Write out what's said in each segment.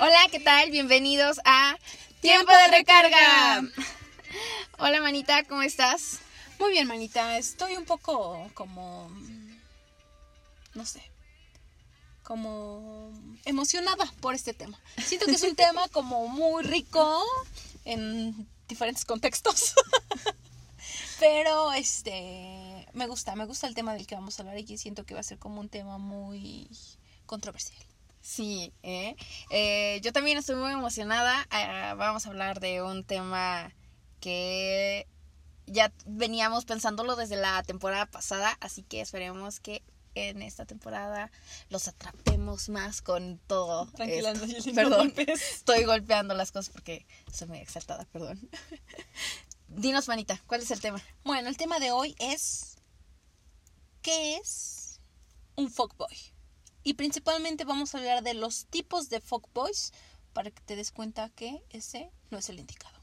Hola, ¿qué tal? Bienvenidos a Tiempo de Recarga. Hola, manita, ¿cómo estás? Muy bien, manita. Estoy un poco como... No sé. Como emocionada por este tema. Siento que es un tema como muy rico en diferentes contextos. Pero este me gusta, me gusta el tema del que vamos a hablar y siento que va a ser como un tema muy controversial. Sí, ¿eh? Eh, yo también estoy muy emocionada. Ah, vamos a hablar de un tema que ya veníamos pensándolo desde la temporada pasada, así que esperemos que en esta temporada los atrapemos más con todo. Tranquila, esto. Perdón, estoy golpeando las cosas porque soy muy exaltada, perdón. Dinos, manita, ¿cuál es el tema? Bueno, el tema de hoy es ¿qué es un fuckboy? Y principalmente vamos a hablar de los tipos de fuckboys para que te des cuenta que ese no es el indicado.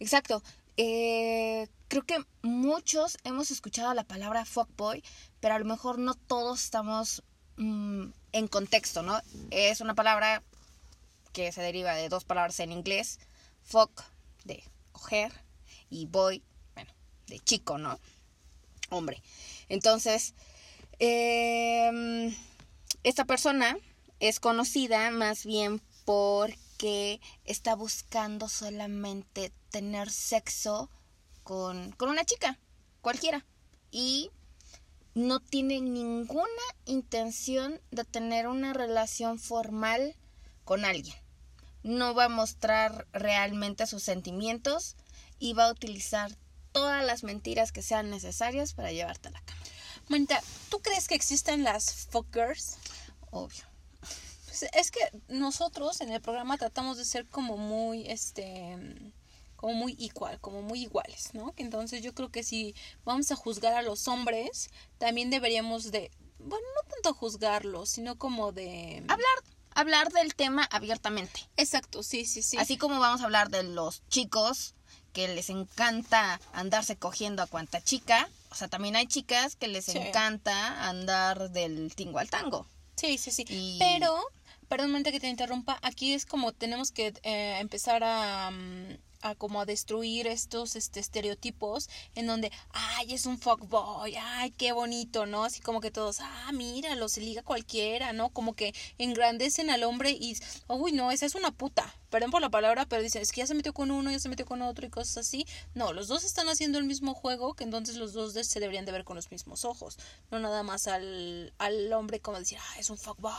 Exacto. Eh, creo que muchos hemos escuchado la palabra fuckboy, pero a lo mejor no todos estamos mm, en contexto, ¿no? Es una palabra que se deriva de dos palabras en inglés, fuck de coger y boy, bueno, de chico, ¿no? Hombre. Entonces, eh, esta persona es conocida más bien porque está buscando solamente tener sexo con, con una chica, cualquiera. Y no tiene ninguna intención de tener una relación formal con alguien. No va a mostrar realmente sus sentimientos y va a utilizar todas las mentiras que sean necesarias para llevarte a la cama. Manita, ¿tú crees que existen las fuckers? Obvio. Pues es que nosotros en el programa tratamos de ser como muy, este, como muy igual, como muy iguales, ¿no? Entonces yo creo que si vamos a juzgar a los hombres, también deberíamos de, bueno, no tanto juzgarlos, sino como de... Hablar, hablar del tema abiertamente. Exacto, sí, sí, sí. Así como vamos a hablar de los chicos que les encanta andarse cogiendo a cuanta chica. O sea, también hay chicas que les Sí. encanta andar del tingo al tango. Sí, sí, sí. Y- Pero, perdón, que te interrumpa, aquí es como tenemos que eh, empezar a, mm, a como a destruir estos este, estereotipos en donde, ay, es un fuckboy, ay, qué bonito, ¿no? Así como que todos, ah, míralo, se liga cualquiera, ¿no? Como que engrandecen al hombre y, uy, no, esa es una puta. Perdón por la palabra, pero dicen, es que ya se metió con uno, ya se metió con otro y cosas así. No, los dos están haciendo el mismo juego, que entonces los dos de- se deberían de ver con los mismos ojos. No nada más al, al hombre como decir, ah, es un fuckboy.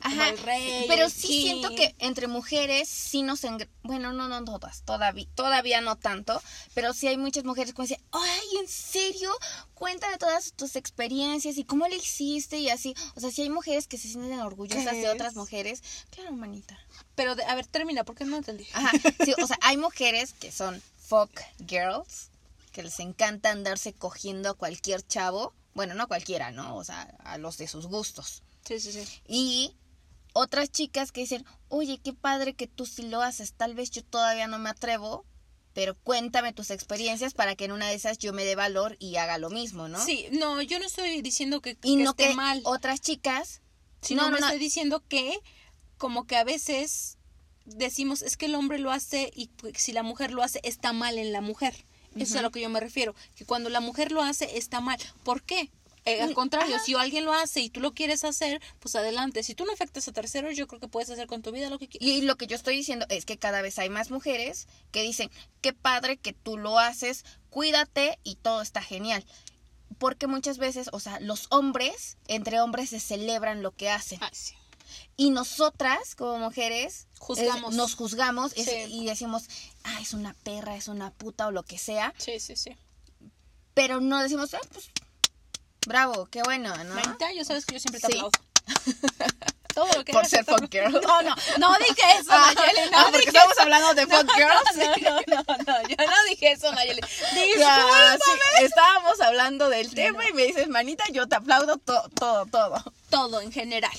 Ajá, el rey, pero el sí king". siento que entre mujeres sí nos engr- bueno, no no todas, todavía todavía no tanto, pero sí hay muchas mujeres que dicen, "Ay, ¿en serio? Cuéntame todas tus experiencias y cómo le hiciste y así." O sea, sí hay mujeres que se sienten orgullosas de otras mujeres. Claro, manita. Pero, de- a ver, termina, porque no entendí. Ajá, sí, o sea, hay mujeres que son fuck girls, que les encanta andarse cogiendo a cualquier chavo, bueno, no a cualquiera, ¿no? O sea, a los de sus gustos. Sí, sí, sí. Y otras chicas que dicen, oye, qué padre que tú sí lo haces, tal vez yo todavía no me atrevo, pero cuéntame tus experiencias para que en una de esas yo me dé valor y haga lo mismo, ¿no? Sí, no, yo no estoy diciendo que, Y que no esté que mal. otras chicas, no, no, me no. estoy diciendo que como que a veces decimos es que el hombre lo hace y pues, si la mujer lo hace está mal en la mujer. Eso es a lo que yo me refiero, que cuando la mujer lo hace está mal. ¿Por qué? Eh, al contrario, ajá. si alguien lo hace y tú lo quieres hacer, pues adelante. Si tú no afectas a terceros, yo creo que puedes hacer con tu vida lo que quieras. Y lo que yo estoy diciendo es que cada vez hay más mujeres que dicen, qué padre que tú lo haces, cuídate y todo está genial. Porque muchas veces, o sea, los hombres, entre hombres se celebran lo que hacen. Ay, sí. Y nosotras, como mujeres, Juzgamos. nos juzgamos es- y decimos, ah, es una perra, es una puta o lo que sea. Sí, sí, sí. Pero no decimos, ah, pues, bravo, qué bueno, ¿no? Manita, yo sabes que yo siempre te Sí. aplaudo. Todo lo que Por ser fuck girl. No, no, no dije eso, Ah, Nayeli, no ah, porque dije estamos eso. hablando de fuck girls. No, no, no, no, yo no dije eso, Nayeli. Ah, Discúlpame. sí, estábamos hablando del tema y me dices, manita, yo te aplaudo to- todo, todo. Todo en general.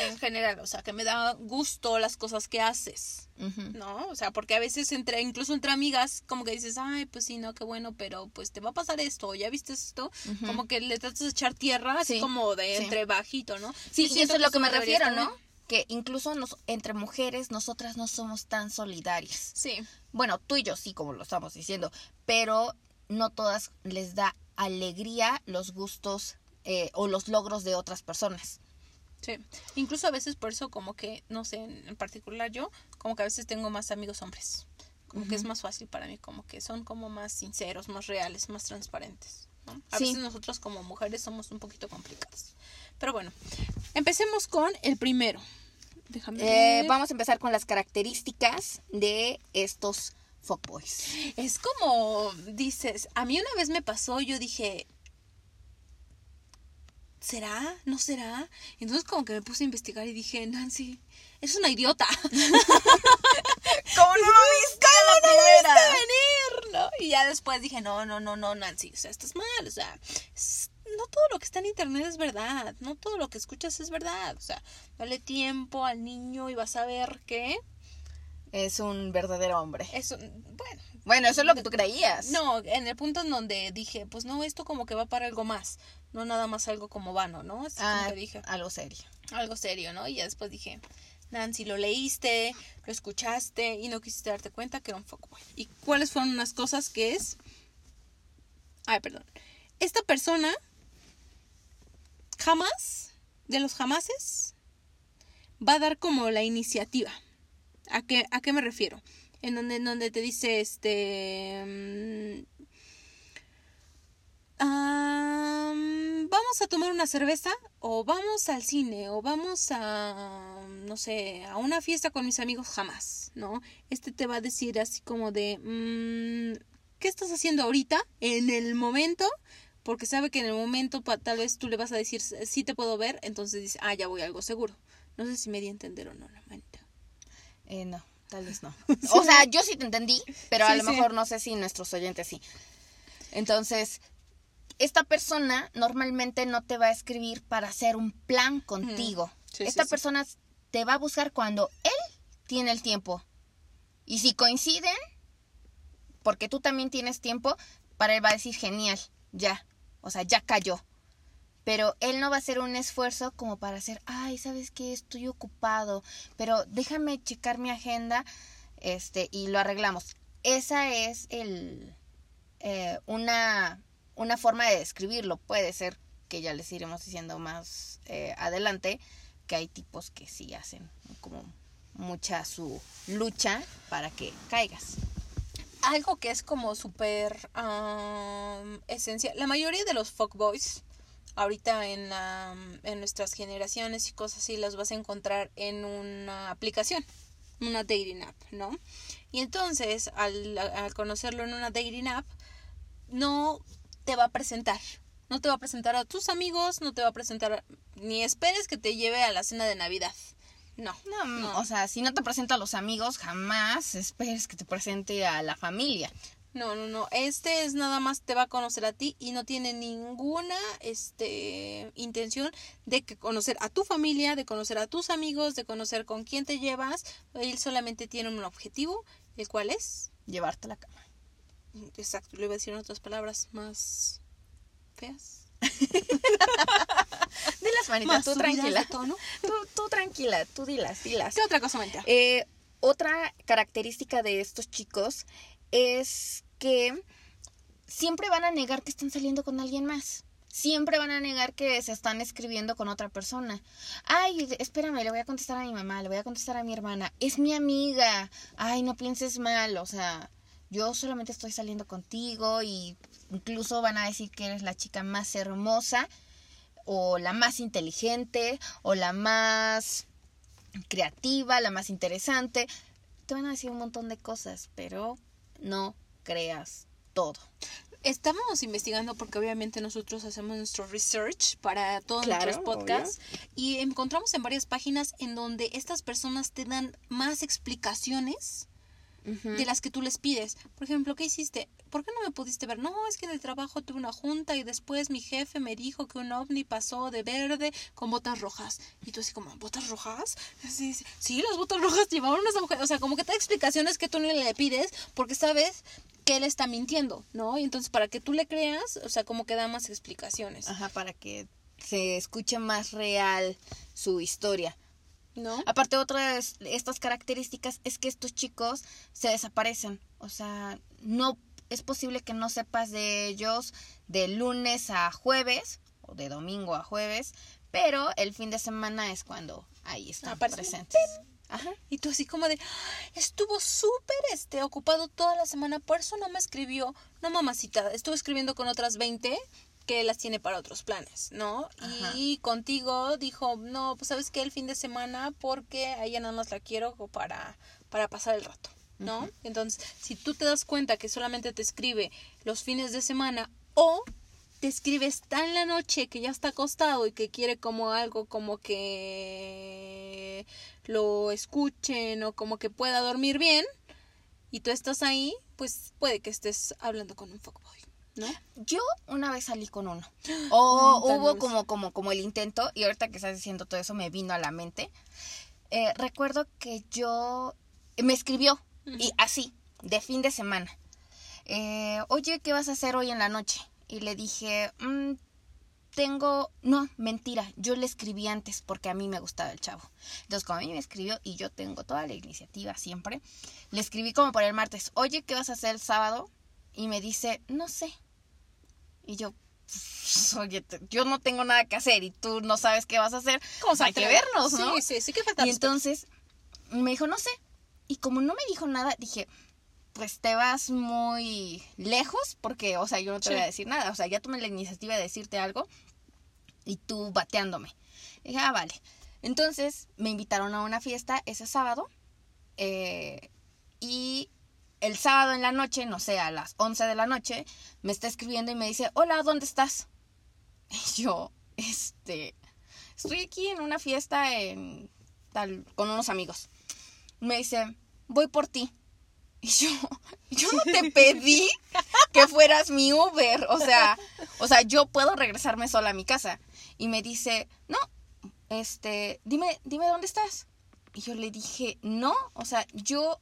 En general, o sea, que me da gusto las cosas que haces. ¿no? O sea, porque a veces entre, incluso entre amigas, como que dices, ay, pues sí, no, qué bueno, pero pues te va a pasar esto, ¿ya viste esto? Como que le tratas de echar tierra, así Sí, como de sí. entre bajito, ¿no? Sí, y eso es lo que me refiero, ¿no? que incluso nos, entre mujeres nosotras no somos tan solidarias. Sí. Bueno, tú y yo sí, como lo estamos diciendo, pero no todas les da alegría los gustos eh, o los logros de otras personas. Sí, incluso a veces por eso como que, no sé, en particular yo, como que a veces tengo más amigos hombres, como que es más fácil para mí, como que son como más sinceros, más reales, más transparentes. ¿no? A Sí. veces nosotros como mujeres somos un poquito complicados. Pero bueno, empecemos con el primero. Déjame Eh, ver. vamos a empezar con las características de estos fuckboys. Es como dices, a mí una vez me pasó, yo dije, ¿será? ¿No será? Entonces como que me puse a investigar y dije, Nancy, es una idiota. ¿Cómo no lo viste la primera? venir, ¿no? Y ya después dije, no, no, no, no, Nancy, o sea, estás mal, o sea, es- no todo lo que está en internet es verdad, no todo lo que escuchas es verdad, o sea, dale tiempo al niño y vas a ver que Es un verdadero hombre. eso, bueno, Bueno, eso es lo que tú creías. no, en el punto en donde dije, pues no, esto como que va para algo más, no nada más algo como vano, ¿no? Así como Ah, dije, algo serio. algo serio, ¿no? Y ya después dije, Nancy, lo leíste, lo escuchaste y no quisiste darte cuenta que era un fuckboy. ¿Y cuáles fueron unas cosas que es? Ay, perdón. Esta persona jamás, de los jamases, va a dar como la iniciativa. ¿A qué, a qué me refiero? En donde, en donde te dice, este... mm, Am, vamos a tomar una cerveza o vamos al cine o vamos a, no sé, a una fiesta con mis amigos jamás, ¿no? Este te va a decir así como de, mm, ¿qué estás haciendo ahorita? En el momento, porque sabe que en el momento tal vez tú le vas a decir, sí te puedo ver, entonces dice, ah, ya voy a algo seguro. No sé si me di a entender o no, la manita. Eh, no, tal vez no. O sea, yo sí te entendí, pero a Sí, lo sí. mejor no sé si nuestros oyentes sí. Entonces, esta persona normalmente no te va a escribir para hacer un plan contigo. Sí, esta sí. persona te va a buscar cuando él tiene el tiempo. Y si coinciden, porque tú también tienes tiempo, para él va a decir genial, ya. O sea, ya cayó. Pero él no va a hacer un esfuerzo como para hacer, ay, ¿sabes qué? Estoy ocupado, pero déjame checar mi agenda este, y lo arreglamos. Esa es el, eh, una, una forma de describirlo. Puede ser que ya les iremos diciendo más eh, adelante que hay tipos que sí hacen como mucha su lucha para que caigas. algo que es como súper am, esencial. La mayoría de los fuckboys, ahorita en, en nuestras generaciones y cosas así, las vas a encontrar en una aplicación, una dating app, ¿no? Y entonces, al, al conocerlo en una dating app, no te va a presentar. No te va a presentar a tus amigos, no te va a presentar, ni esperes que te lleve a la cena de Navidad. No. No, No. o sea, si no te presenta a los amigos, jamás esperes que te presente a la familia. No, no, no. Este es nada más te va a conocer a ti y no tiene ninguna este intención de que conocer a tu familia, de conocer a tus amigos, de conocer con quién te llevas. Él solamente tiene un objetivo, el cual es Llevarte a la cama. Exacto, le iba a decir en otras palabras más feas. Dilas, manita, Más tú tranquila. tono. Tú, tú tranquila, tú dilas, dilas. ¿Qué otra cosa manita? Eh, otra característica de estos chicos es que siempre van a negar que están saliendo con alguien más. Siempre van a negar que se están escribiendo con otra persona. Ay, espérame, le voy a contestar a mi mamá, le voy a contestar a mi hermana. Es mi amiga. Ay, no pienses mal. O sea, yo solamente estoy saliendo contigo y incluso van a decir que eres la chica más hermosa o la más inteligente o la más creativa, la más interesante. Te van a decir un montón de cosas, pero no creas todo. Estábamos investigando porque obviamente nosotros hacemos nuestro research para todos Claro, nuestros podcasts y encontramos en varias páginas en donde estas personas te dan más explicaciones de las que tú les pides. Por ejemplo, ¿qué hiciste? ¿Por qué no me pudiste ver? No, es que en el trabajo tuve una junta y después mi jefe me dijo que un ovni pasó de verde con botas rojas. Y tú así como, ¿botas rojas? Sí, sí, sí, las botas rojas llevaban unas agujetas. O sea, como que te da explicaciones que tú no le pides porque sabes que él está mintiendo, ¿no? Y entonces para que tú le creas, o sea, como que da más explicaciones. Ajá, para que se escuche más real su historia. ¿No? Aparte, otra de es- estas características es que estos chicos se desaparecen. O sea, no es posible que no sepas de ellos de lunes a jueves o de domingo a jueves, pero el fin de semana es cuando ahí están Aparecen. presentes. Ajá. Y tú así como de, "Ah, estuvo súper este, ocupado toda la semana, por eso no me escribió. No, mamacita, estuvo escribiendo con otras 20 que las tiene para otros planes, ¿no? Ajá. Y contigo dijo, no, pues sabes que el fin de semana porque a ella nada más la quiero para, para pasar el rato, ¿no? Entonces, si tú te das cuenta que solamente te escribe los fines de semana o te escribe está en la noche que ya está acostado y que quiere como algo como que lo escuchen o como que pueda dormir bien y tú estás ahí, pues puede que estés hablando con un fuckboy, ¿no? Yo una vez salí con uno. O hubo como, como, como el intento, y ahorita que estás diciendo todo eso me vino a la mente. Eh, recuerdo que yo me escribió, y así, de fin de semana. Eh, Oye, ¿qué vas a hacer hoy en la noche? Y le dije, "Mm, tengo, no, mentira, yo le escribí antes porque a mí me gustaba el chavo. Entonces, como a mí me escribió y yo tengo toda la iniciativa siempre, le escribí como por el martes, oye, ¿qué vas a hacer el sábado? Y me dice, no sé. Y yo, "Pues, oye, yo no tengo nada que hacer y tú no sabes qué vas a hacer, pues hay que vernos, ¿no? Sí, sí, sí que falta Y entonces me dijo, no sé. Y como no me dijo nada, dije, pues te vas muy lejos porque, o sea, yo no te Sí. voy a decir nada. O sea, ya tomé la iniciativa de decirte algo y tú bateándome. dije, ah, vale. Entonces me invitaron a una fiesta ese sábado eh, y el sábado en la noche, no sé, a las 11 de la noche, me está escribiendo y me dice, hola, ¿dónde estás? Y yo, este, estoy aquí en una fiesta en tal, con unos amigos. Me dice, voy por ti. Y yo, yo no te pedí que fueras mi Uber. O sea, o sea, yo puedo regresarme sola a mi casa. Y me dice, no, este, dime, dime dónde estás. Y yo le dije, no, o sea, yo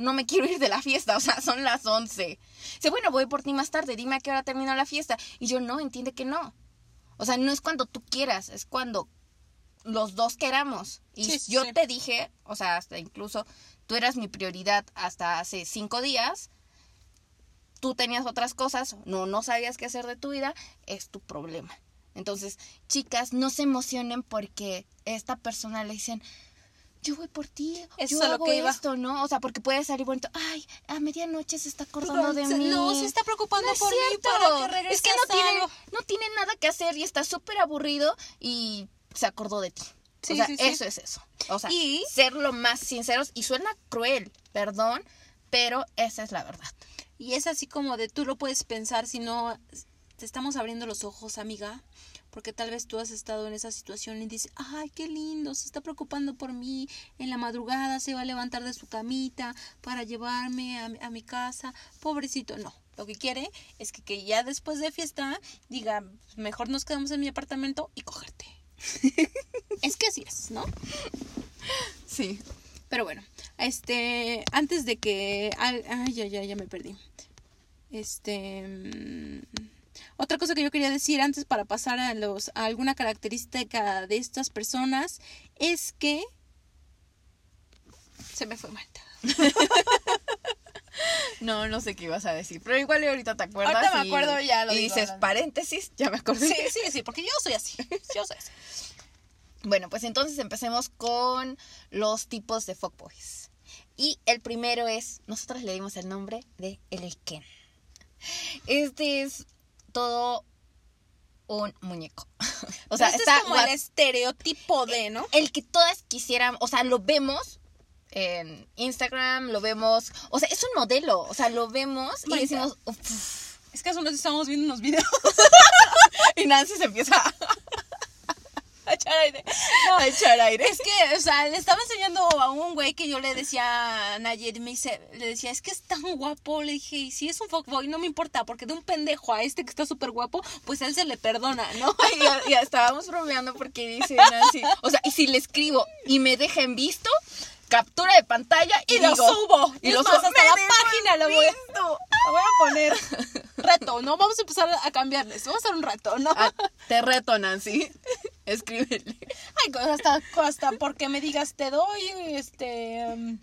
no me quiero ir de la fiesta, o sea, son las 11. Dice, bueno, voy por ti más tarde, dime a qué hora termina la fiesta. Y yo, no, entiende que no. O sea, no es cuando tú quieras, es cuando los dos queramos. Y Sí, sí, yo sí. te dije, o sea, hasta incluso tú eras mi prioridad hasta hace cinco días. Tú tenías otras cosas, no, no sabías qué hacer de tu vida, es tu problema. Entonces, chicas, no se emocionen porque esta persona le dicen, yo voy por ti, Eso yo lo hago que iba. esto, ¿no? O sea, porque puede salir bonito, ay, a medianoche se está acordando de mí. No, se está preocupando No es por mí para que Es que no tiene, no tiene nada que hacer y está súper aburrido y se acordó de ti. Sí, o sea, sí, sí. eso es eso. O sea, Y- ser lo más sinceros y suena cruel, perdón, pero esa es la verdad. Y es así como de tú lo puedes pensar si no te estamos abriendo los ojos, amiga, porque tal vez tú has estado en esa situación y dices, ay, qué lindo, se está preocupando por mí, en la madrugada se va a levantar de su camita para llevarme a, mi- a mi casa, pobrecito, no. Lo que quiere es que, que ya después de fiesta diga, mejor nos quedamos en mi apartamento y cogerte. es que así es, ¿no? Sí. Pero bueno, este, antes de que, ay, ay, ya, ya, ya me perdí. Este, mm, otra cosa que yo quería decir antes para pasar a los, a alguna característica de estas personas es que se me fue Marta. No, no sé qué ibas a decir, pero igual ahorita te acuerdas. Ahorita me y- acuerdo, ya lo Y digo, dices, paréntesis, ya me acordé. Sí, sí, sí, porque yo soy así. Yo soy así. Bueno, pues entonces empecemos con los tipos de fuckboys. Y el primero es, nosotros le dimos el nombre de el Ken. Este es todo un muñeco. o sea, este está es como guap- el estereotipo de, ¿no? el que todas quisieran, o sea, lo vemos en Instagram, lo vemos, o sea, es un modelo, o sea, lo vemos y decimos, "Uf". Es que hace unos días estábamos viendo unos videos. y Nancy se empieza a echar aire. a echar aire. Es que, o sea, le estaba enseñando a un güey que yo le decía a Nayed, me dice, le decía, es que es tan guapo. Le dije, y si es un fuckboy, no me importa, porque de un pendejo a este que está súper guapo, pues a él se le perdona, ¿no? Y ya, ya estábamos bromeando porque dice Nancy, o sea, y si le escribo y me deja en visto, captura de pantalla y, Y lo digo, subo. Y lo subo. hasta la página lo voy a- visto. Lo voy a poner reto, ¿no? Vamos a empezar a cambiarles. Vamos a hacer un reto, ¿no? Ah, te reto, Nancy. Escríbele. Ay, hasta, hasta porque me digas, te doy, este... um,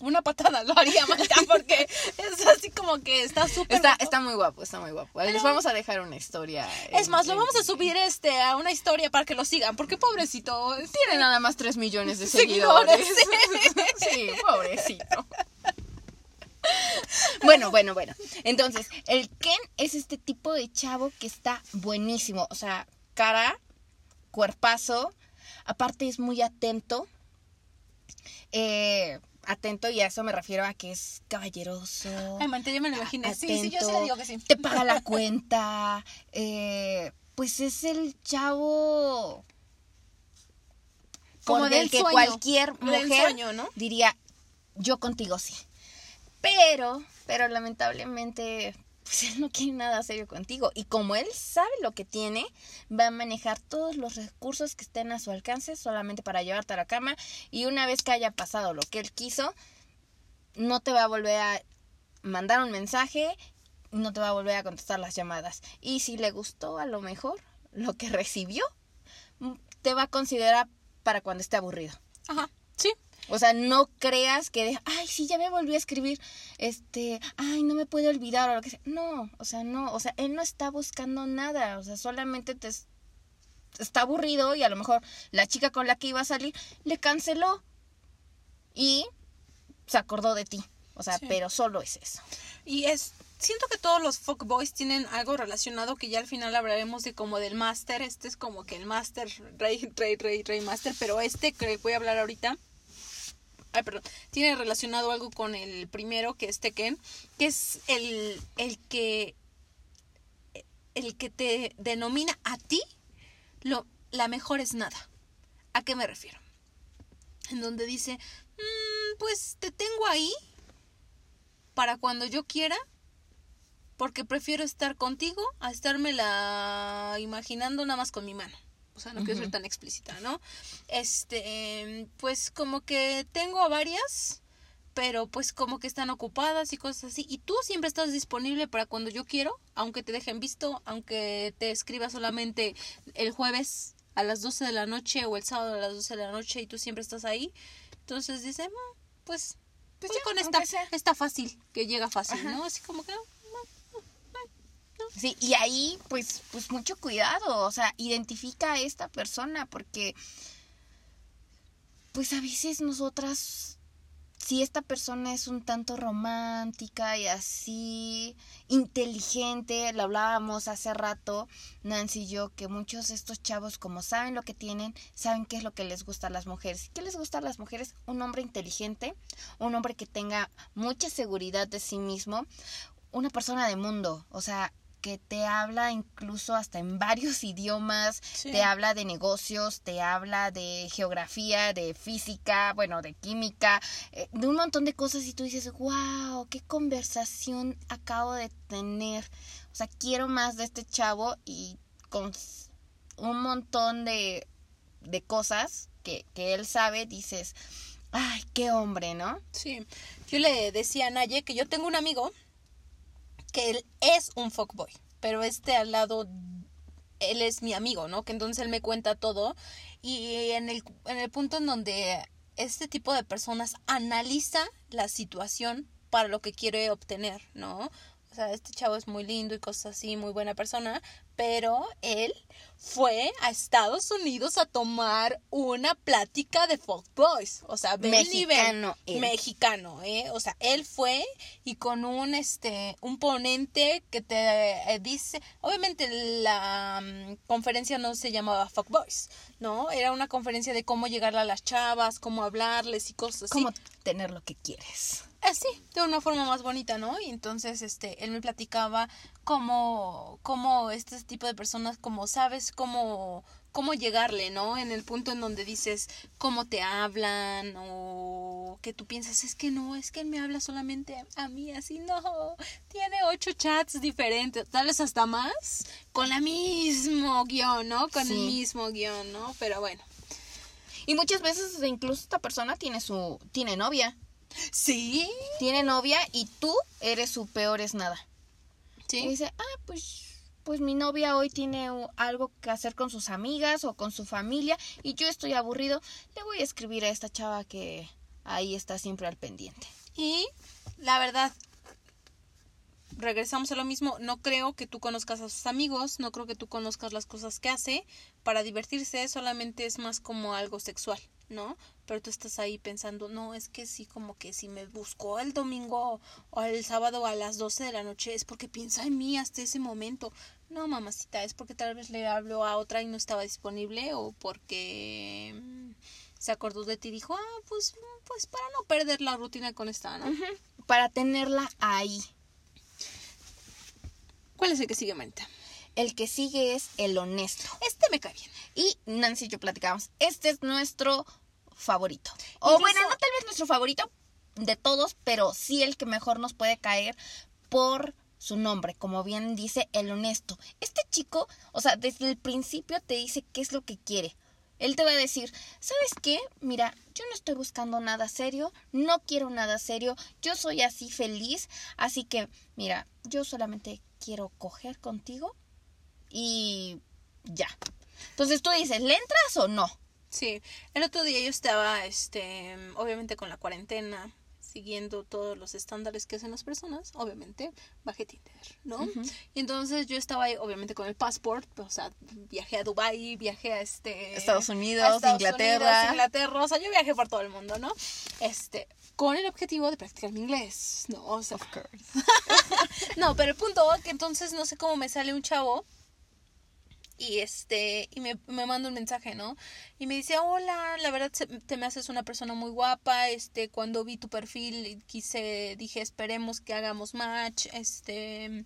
una patada lo haría, Marta, porque es así como que está súper... Está, guapo. está muy guapo, está muy guapo. Les vamos a dejar una historia. Es en- más, lo en- vamos a subir este a una historia para que lo sigan, porque pobrecito. Tiene nada más 3 millones de Seguidores. seguidores. sí, pobrecito. Bueno, bueno, bueno. Entonces, el Ken es este tipo de chavo que está buenísimo. O sea, cara, cuerpazo. Aparte es muy atento. Eh, atento y a eso me refiero a que es caballeroso. Ay, Mante, ya me lo imaginé. Sí, sí, yo sí le digo que sí. Te paga la cuenta. eh, pues es el chavo. Como del el que sueño, cualquier del mujer sueño, ¿no? diría, yo contigo sí. Pero, pero lamentablemente, pues él no quiere nada serio contigo. Y como él sabe lo que tiene, va a manejar todos los recursos que estén a su alcance solamente para llevarte a la cama. Y una vez que haya pasado lo que él quiso, no te va a volver a mandar un mensaje, no te va a volver a contestar las llamadas. Y si le gustó a lo mejor lo que recibió, te va a considerar para cuando esté aburrido. Ajá, sí. O sea, no creas que, de, ay, sí, ya me volví a escribir, este, ay, no me puede olvidar o lo que sea. No, o sea, no, o sea, él no está buscando nada, o sea, solamente te es- está aburrido y a lo mejor la chica con la que iba a salir le canceló y se acordó de ti. O sea, Sí. pero solo es eso. Y es, siento que todos los fuckboys tienen algo relacionado que ya al final hablaremos de como del máster. Este es como que el máster, rey, rey, rey, rey, máster. Pero este que voy a hablar ahorita, ay, perdón, tiene relacionado algo con el primero, que es Tekken, que es el, el que, el que te denomina a ti lo, la mejor es nada. ¿A qué me refiero? En donde dice, "Mm, pues te tengo ahí para cuando yo quiera, porque prefiero estar contigo a estármela imaginando nada más con mi mano. O sea, no quiero ser tan explícita, ¿no? Este, pues como que tengo a varias, pero pues como que están ocupadas y cosas así. Y tú siempre estás disponible para cuando yo quiero, aunque te dejen visto, aunque te escriba solamente el jueves a las 12 de la noche o el sábado a las 12 de la noche y tú siempre estás ahí. Entonces dice, "Mm, pues, Pues ya, con esta, sea. esta fácil, que llega fácil, Ajá. ¿no? Así como que... Sí, y ahí, pues, pues mucho cuidado, o sea, identifica a esta persona, porque, pues a veces nosotras, si esta persona es un tanto romántica y así, inteligente, lo hablábamos hace rato, Nancy y yo, que muchos de estos chavos, como saben lo que tienen, saben qué es lo que les gusta a las mujeres. ¿Qué les gusta a las mujeres? Un hombre inteligente, un hombre que tenga mucha seguridad de sí mismo, una persona de mundo, o sea, que te habla incluso hasta en varios idiomas, Sí. te habla de negocios, te habla de geografía, de física, bueno, de química, eh, de un montón de cosas y tú dices, wow, qué conversación acabo de tener. O sea, quiero más de este chavo y con un montón de, de cosas que, que él sabe, dices, ay, qué hombre, ¿no? Sí, yo le decía a Naye que yo tengo un amigo que él es un fuckboy, pero este al lado, él es mi amigo, ¿no? Que entonces él me cuenta todo y en el, en el punto en donde este tipo de personas analiza la situación para lo que quiere obtener, ¿no? O sea, este chavo es muy lindo y cosas así, muy buena persona, pero él fue a Estados Unidos a tomar una plática de fuckboys, o sea, el nivel Mexicano mexicano, ¿eh? O sea, él fue y con un este un ponente que te eh, dice, obviamente la mm, conferencia no se llamaba Fuck Boys, ¿no? Era una conferencia de cómo llegarle a las chavas, cómo hablarles y cosas así. Cómo tener lo que quieres. Así, de una forma más bonita, ¿no? Y entonces, este, él me platicaba cómo, cómo este tipo de personas, como sabes, cómo, cómo llegarle, ¿no? En el punto en donde dices cómo te hablan o que tú piensas, es que no, es que él me habla solamente a mí, así, no, tiene ocho chats diferentes, tal vez hasta más, con la mismo guion, ¿no? Con el mismo guion, ¿no? Pero bueno. Y muchas veces incluso esta persona tiene su tiene novia, Sí, tiene novia y tú eres su peor es nada. Y sí. dice, "Ah, pues pues mi novia hoy tiene algo que hacer con sus amigas o con su familia y yo estoy aburrido, le voy a escribir a esta chava que ahí está siempre al pendiente. Y la verdad, regresamos a lo mismo. No creo que tú conozcas a sus amigos, no creo que tú conozcas las cosas que hace para divertirse, solamente es más como algo sexual, ¿no? Pero tú estás ahí pensando, no, es que sí, como que si me buscó el domingo o el sábado a las 12 de la noche es porque piensa en mí hasta ese momento. No, mamacita, es porque tal vez le habló a otra y no estaba disponible o porque mm, se acordó de ti y dijo, ah, pues, pues para no perder la rutina con esta, ¿no? Para tenerla ahí. ¿Cuál es el que sigue, manita? El que sigue es el honesto. Este me cae bien. Y Nancy y yo platicamos. Este es nuestro favorito. O Incluso- bueno, no tal vez nuestro favorito de todos, pero sí el que mejor nos puede caer por su nombre, como bien dice el honesto. Este chico, o sea, desde el principio te dice qué es lo que quiere. Él te va a decir, ¿sabes qué? Mira, yo no estoy buscando nada serio, no quiero nada serio, yo soy así feliz, así que, mira, yo solamente quiero coger contigo y ya. Entonces tú dices, ¿le entras o no? Sí, el otro día yo estaba, este, obviamente con la cuarentena, siguiendo todos los estándares que hacen las personas, obviamente, bajé Tinder, ¿no? Y entonces yo estaba ahí, obviamente, con el passport, o sea, viajé a Dubai, viajé a este... Estados Unidos, a Estados Inglaterra. Unidos, Inglaterra, o sea, yo viajé por todo el mundo, ¿no? Este, con el objetivo de practicar mi inglés, ¿no? O sea, no, pero el punto que entonces no sé cómo me sale un chavo y este y me, me manda un mensaje, ¿no? Y me dice, "Hola, la verdad te me haces una persona muy guapa, este cuando vi tu perfil quise dije, esperemos que hagamos match, este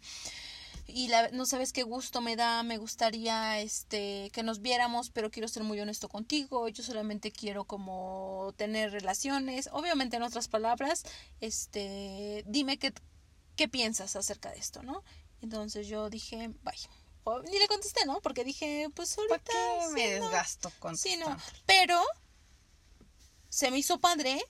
y la, no sabes qué gusto me da, me gustaría este que nos viéramos, pero quiero ser muy honesto contigo, yo solamente quiero como tener relaciones, obviamente en otras palabras, este dime qué qué piensas acerca de esto, ¿no? Entonces yo dije, bye. O- ni le contesté, ¿no? Porque dije, pues ahorita ¿Para qué sí, me no. desgasto con Sí, no. Pero se me hizo padre.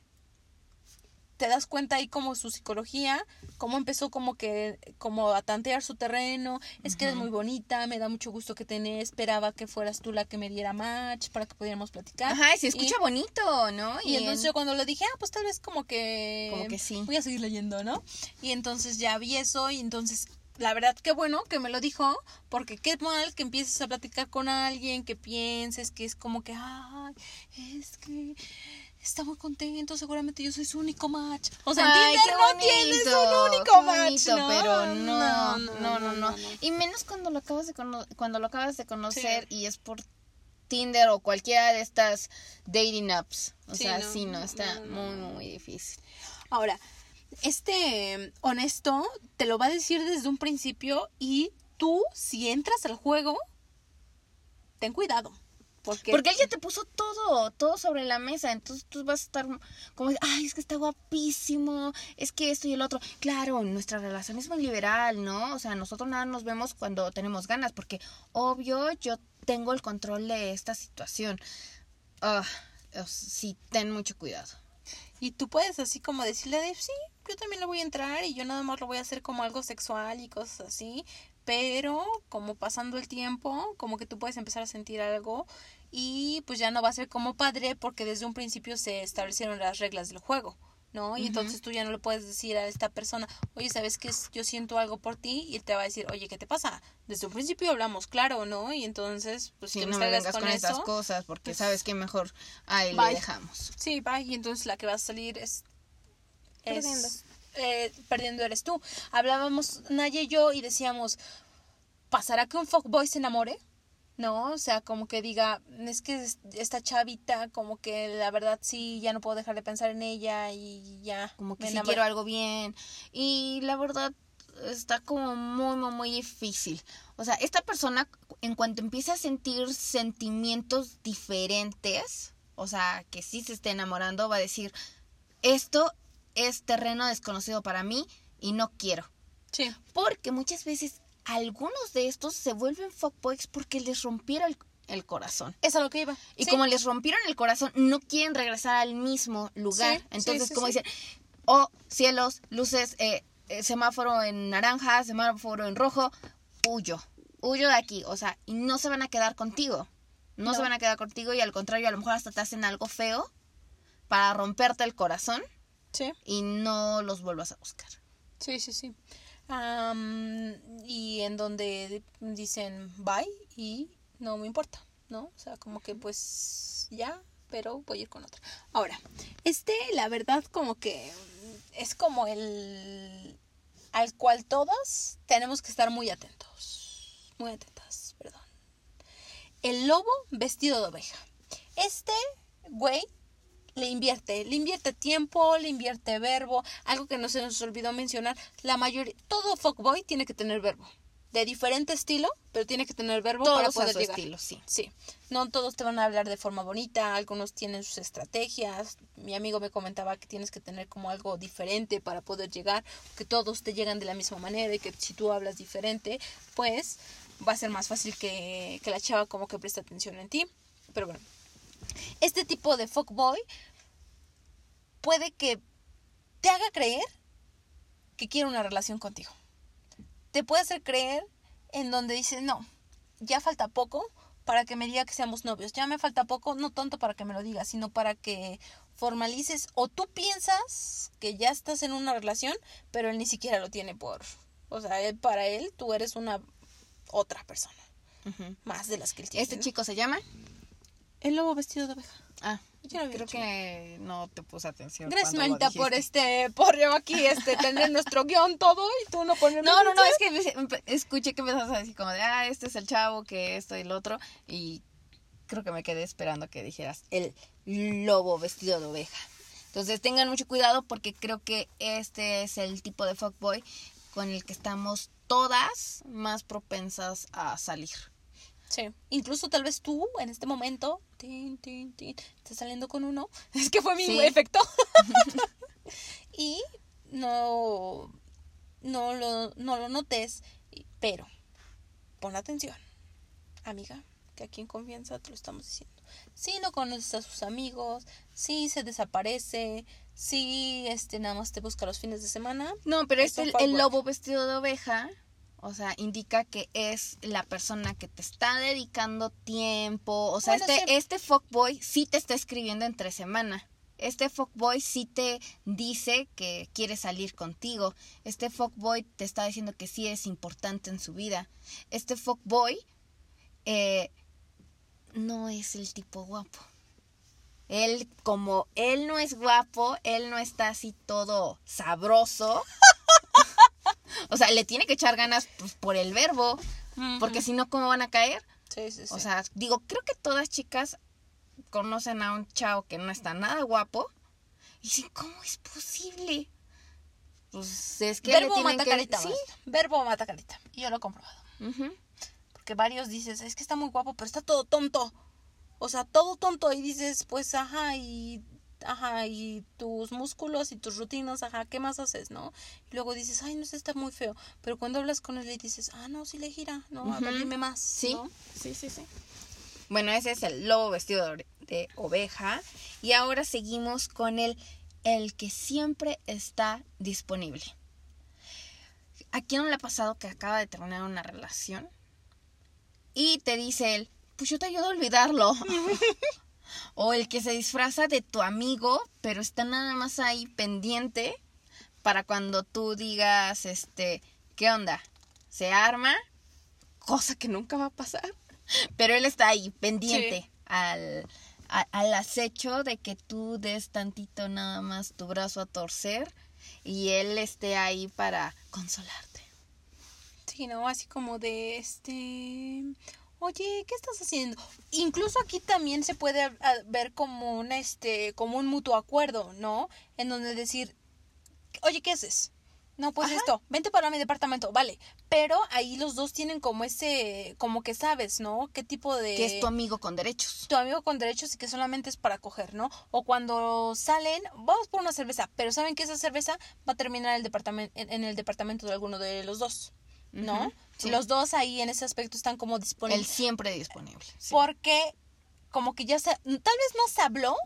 Te das cuenta ahí como su psicología, cómo empezó como que, como a tantear su terreno. Es que eres muy bonita, me da mucho gusto que te esperaba que fueras tú la que me diera match para que pudiéramos platicar. Ajá, y se escucha Y- bonito, ¿no? y entonces yo cuando lo dije, ah, pues tal vez como que... Como que sí. Voy a seguir leyendo, ¿no? Y entonces ya vi eso y entonces, la verdad, qué bueno que me lo dijo, porque qué mal que empieces a platicar con alguien, que pienses que es como que, ay, es que está muy contento, seguramente yo soy su único match. O sea, en Tinder no tienes un único match, bonito, ¿no? pero no no no, no, no. Y menos cuando lo acabas de cono- cuando lo acabas de conocer y es por Tinder o cualquiera de estas dating apps. O Sí, sea, sí, no, está muy, muy difícil. Ahora, este eh, honesto te lo va a decir desde un principio y tú, si entras al juego, ten cuidado. Porque, Porque él ya te puso todo, todo sobre la mesa. Entonces tú vas a estar como, ay, es que está guapísimo, es que esto y el otro. Claro, nuestra relación es muy liberal, ¿no? O sea, nosotros nada nos vemos cuando tenemos ganas, porque obvio yo tengo el control de esta situación. Ah, os- sí, ten mucho cuidado. Y tú puedes así como decirle de, sí, yo también le voy a entrar y yo nada más lo voy a hacer como algo sexual y cosas así. Pero como pasando el tiempo, como que tú puedes empezar a sentir algo y pues ya no va a ser como padre porque desde un principio se establecieron las reglas del juego. ¿no? Y entonces tú ya no le puedes decir a esta persona, oye, ¿sabes qué? Yo siento algo por ti y él te va a decir, oye, ¿qué te pasa? Desde un principio hablamos claro, ¿no? Y entonces, pues Si no me vengas con, con, eso. esas cosas, porque pues, sabes que mejor ahí bye. le dejamos. Sí, va, y entonces la que va a salir es... Perdiendo. eh, perdiendo eres tú. Hablábamos Naya y yo y decíamos, ¿pasará que un fuckboy se enamore? ¿No? O sea, como que diga, es que es- esta chavita, como que la verdad sí, ya no puedo dejar de pensar en ella y ya. como que enamoré. quiero algo bien. Y la verdad está como muy, muy, muy difícil. O sea, esta persona, en cuanto empieza a sentir sentimientos diferentes, o sea, que sí se esté enamorando, va a decir, esto es terreno desconocido para mí y no quiero. Sí. Porque muchas veces algunos de estos se vuelven fuckboys porque les rompieron el, el corazón. Es a lo que iba. Y Sí. como les rompieron el corazón, no quieren regresar al mismo lugar. Sí, Entonces, sí, como dicen, oh, cielos, luces, eh, eh, semáforo en naranja, semáforo en rojo, huyo. huyo de aquí, o sea, y no se van a quedar contigo. No, se No. van a quedar contigo y al contrario, a lo mejor hasta te hacen algo feo para romperte el corazón Sí. y no los vuelvas a buscar. Sí, sí, sí. Y en donde dicen bye y no me importa, ¿no? O sea, como que pues ya, pero voy a ir con otra. Ahora, este, la verdad, como que es como el al cual todas tenemos que estar muy atentos. Muy atentas, perdón. El lobo vestido de oveja. Este güey le invierte, le invierte tiempo, le invierte verbo, algo que no se nos olvidó mencionar, la mayoría, todo fuckboy tiene que tener verbo, de diferente estilo, pero tiene que tener verbo para Todos a poder su llegar. estilo, sí. Sí, no todos te van a hablar de forma bonita, algunos tienen sus estrategias. Mi amigo me comentaba que tienes que tener como algo diferente para poder llegar, que todos te llegan de la misma manera y que si tú hablas diferente, pues va a ser más fácil que, que la chava como que preste atención en ti. Pero bueno, este tipo de fuckboy puede que te haga creer que quiere una relación contigo. Te puede hacer creer en donde dices, no, ya falta poco para que me diga que seamos novios. Ya me falta poco, no tanto para que me lo digas, sino para que formalices o tú piensas que ya estás en una relación, pero él ni siquiera lo tiene por... O sea, él, para él tú eres una otra persona, más de las que él tiene. ¿Este chico se llama? El lobo vestido de oveja. Ah, había creo que no te puse atención. Gracias, manita, por este, por yo aquí, este, tener nuestro guion todo y tú no poner No, no, no, es que escuché que empezabas a decir como de, ah, este es el chavo, que esto y el otro, y creo que me quedé esperando que dijeras el lobo vestido de oveja. Entonces tengan mucho cuidado porque creo que este es el tipo de fuckboy con el que estamos todas más propensas a salir. Sí. Incluso tal vez tú, en este momento, tin, tin, tin, estás saliendo con uno. Es que fue mi Sí. efecto. y no, no, lo, no lo notes, pero pon atención, amiga, que aquí en confianza te lo estamos diciendo. Si no conoces a sus amigos, si se desaparece, si este nada más te busca los fines de semana, No, pero Es este el, el lobo vestido de oveja, o sea, indica que es la persona que te está dedicando tiempo. O sea, Bueno, este, sí. este fuckboy sí te está escribiendo entre semana. Este fuckboy sí te dice que quiere salir contigo. Este fuckboy te está diciendo que sí es importante en su vida. Este fuckboy eh, no es el tipo guapo. Él, como él no es guapo, él no está así todo sabroso. o sea, le tiene que echar ganas pues, por el verbo, porque si no, ¿cómo van a caer? sí, sí, sí. O sea, digo, creo que todas chicas conocen a un chavo que no está nada guapo y dicen, ¿cómo es posible? Pues es que le verbo tienen mata que... carita. Sí. Verbo mata carita. Y yo lo he comprobado. Porque varios dices, es que está muy guapo, pero está todo tonto. O sea, todo tonto. Y dices, pues, ajá, y. Ajá, y tus músculos y tus rutinas, ajá, ¿qué más haces, no? Y luego dices, ay, no sé, está muy feo. Pero cuando hablas con él y dices, ah, no, sí le gira, no, a ver, Ujú. dime más. Sí, ¿no? sí, sí, sí. Bueno, ese es el lobo vestido de, de oveja. Y ahora seguimos con el, el que siempre está disponible. ¿A quién no le ha pasado que acaba de terminar una relación? Y te dice él, pues yo te ayudo a olvidarlo. o el que se disfraza de tu amigo, pero está nada más ahí pendiente para cuando tú digas, este, ¿qué onda? ¿Se arma? Cosa que nunca va a pasar. Pero él está ahí, pendiente Sí. al, a- al acecho de que tú des tantito nada más tu brazo a torcer y él esté ahí para consolarte. Sí, ¿no? Así como de este. Oye, ¿qué estás haciendo? Incluso aquí también se puede a- ver como un este, como un mutuo acuerdo, ¿no? En donde decir, oye, ¿qué haces? No, pues Ajá. esto, vente para mi departamento, vale. Pero ahí los dos tienen como ese, como que sabes, ¿no? ¿Qué tipo de... Que es tu amigo con derechos. tu amigo con derechos y que solamente es para coger, ¿no? O cuando salen, vamos por una cerveza, pero saben que esa cerveza va a terminar el departamento, en, en el departamento de alguno de los dos, ¿no? Sí. Los dos ahí en ese aspecto están como Él disponibles. siempre disponible. sí. Porque como que ya se, tal vez no se habló,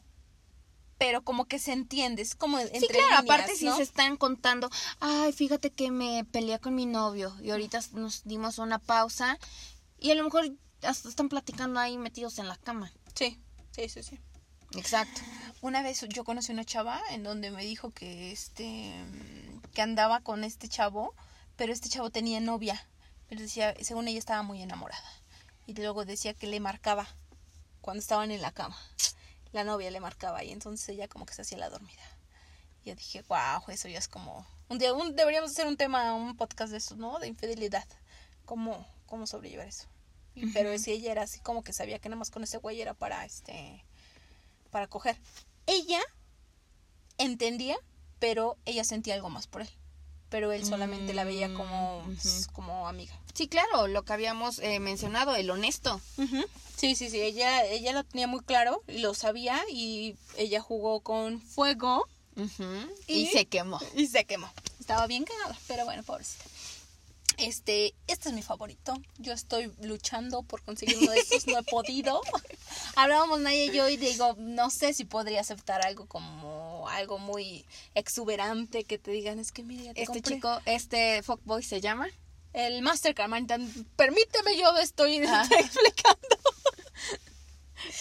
pero como que se entiende, es como entre Sí, claro, líneas, aparte si se están contando, ay, fíjate que me peleé con mi novio y ahorita nos dimos una pausa y a lo mejor hasta están platicando ahí metidos en la cama. Sí, sí, sí, sí. Exacto. Una vez yo conocí una chava en donde me dijo que este que andaba con este chavo, pero este chavo tenía novia. Pero decía, según ella estaba muy enamorada. Y luego decía que le marcaba cuando estaban en la cama. La novia le marcaba y entonces ella como que se hacía la dormida. Y yo dije, wow, eso ya es como un día un, deberíamos hacer un tema, un podcast de eso, ¿no? De infidelidad. ¿Cómo cómo sobrellevar eso? Y- Pero si ella era así como que sabía que nada más con ese güey era para este para coger. Ella entendía, pero ella sentía algo más por él. Pero él solamente la veía como, Mm, ujú. como amiga. Sí, claro, lo que habíamos eh, mencionado, el honesto. Sí, sí, sí, ella, ella lo tenía muy claro, lo sabía y ella jugó con fuego Y, ¿Y? se quemó. y se quemó. Estaba bien cagada, pero bueno, pobrecita. Este, este es mi favorito. Yo estoy luchando por conseguir uno de estos, no he podido. Hablábamos Naya y yo y digo, no sé si podría aceptar algo como algo muy exuberante que te digan, es que mira, ya te Este compré". chico, este fuckboy se llama. El Mastercard, manita, permíteme, yo estoy Ajá. explicando.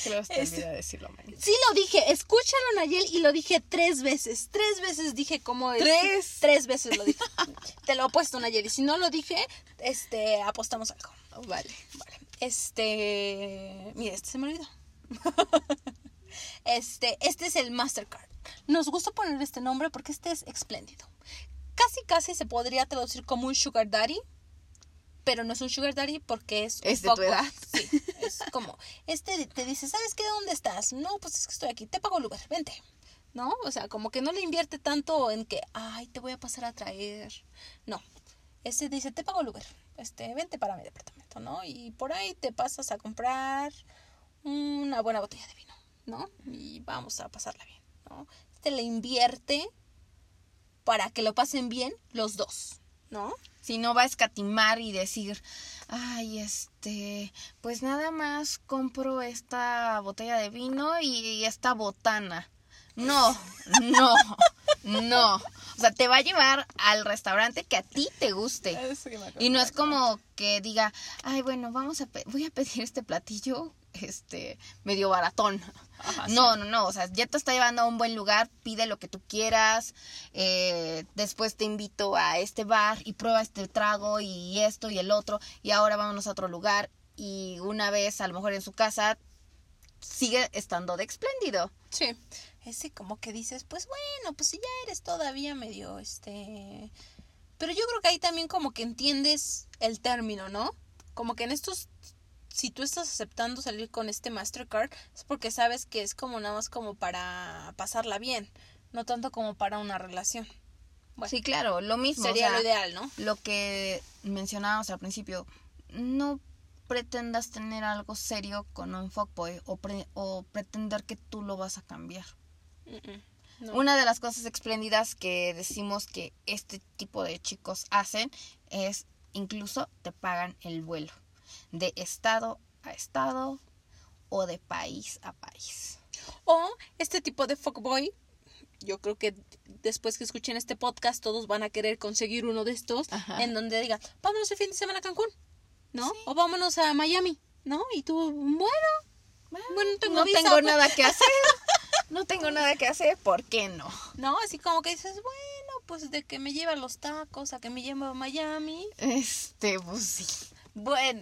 Creo que Este- decirlo, Mari. Sí lo dije, escúchalo Nayel y lo dije tres veces. Tres veces dije como es. ¿Tres? Tres veces lo dije. Te lo he puesto Nayel y si no lo dije, este, apostamos algo. Vale. Vale. Este, mira, este se me olvidó. Este, este es el Mastercard. Nos gusta poner este nombre porque este es espléndido. Casi, casi se podría traducir como un sugar daddy, pero no es un sugar daddy porque es un Es de tu fuckboy. edad. Sí, es como, este te dice, ¿sabes qué? ¿Dónde estás? No, pues es que estoy aquí, te pago el Uber, vente. ¿No? O sea, como que no le invierte tanto en que, ay, te voy a pasar a traer. No. Este dice, te pago el Uber, este, vente para mi departamento, ¿no? Y por ahí te pasas a comprar una buena botella de vino, ¿no? Y vamos a pasarla bien, ¿no? Este le invierte para que lo pasen bien los dos, ¿no? Si no va a escatimar y decir, ay, este, pues nada más compro esta botella de vino y esta botana. No, no, no. O sea, te va a llevar al restaurante que a ti te guste. Y no es como que diga, ay, bueno, vamos a voy a pedir este platillo, este, medio baratón. Ajá, no, no, no, o sea, ya te está llevando a un buen lugar, pide lo que tú quieras, eh, después te invito a este bar y prueba este trago y esto y el otro, y ahora vámonos a otro lugar, y una vez, a lo mejor en su casa, sigue estando de espléndido. Sí, ese como que dices, pues bueno, pues si ya eres todavía medio, este... Pero yo creo que ahí también como que entiendes el término, ¿no? Como que en estos, si tú estás aceptando salir con este Mastercard, es porque sabes que es como nada más como para pasarla bien, no tanto como para una relación. Bueno, Sí, claro, lo mismo. o sería sea, lo ideal, ¿no? lo que mencionábamos al principio, no pretendas tener algo serio con un fuckboy o, pre- o pretender que tú lo vas a cambiar. Mm, mm, no. Una de las cosas espléndidas que decimos que este tipo de chicos hacen es incluso te pagan el vuelo de estado a estado o de país a país. O este tipo de fuckboy, yo creo que después que escuchen este podcast todos van a querer conseguir uno de estos Ajá. en donde digan, vámonos el fin de semana a Cancún, ¿no? Sí. O vámonos a Miami, ¿no? Y tú, bueno, bueno, no tengo no visa, tengo pues. nada que hacer. No tengo nada que hacer, ¿por qué no? ¿no? Así como que dices, bueno, pues de que me lleva los tacos, a que me lleva a Miami. Este, pues sí. Bueno,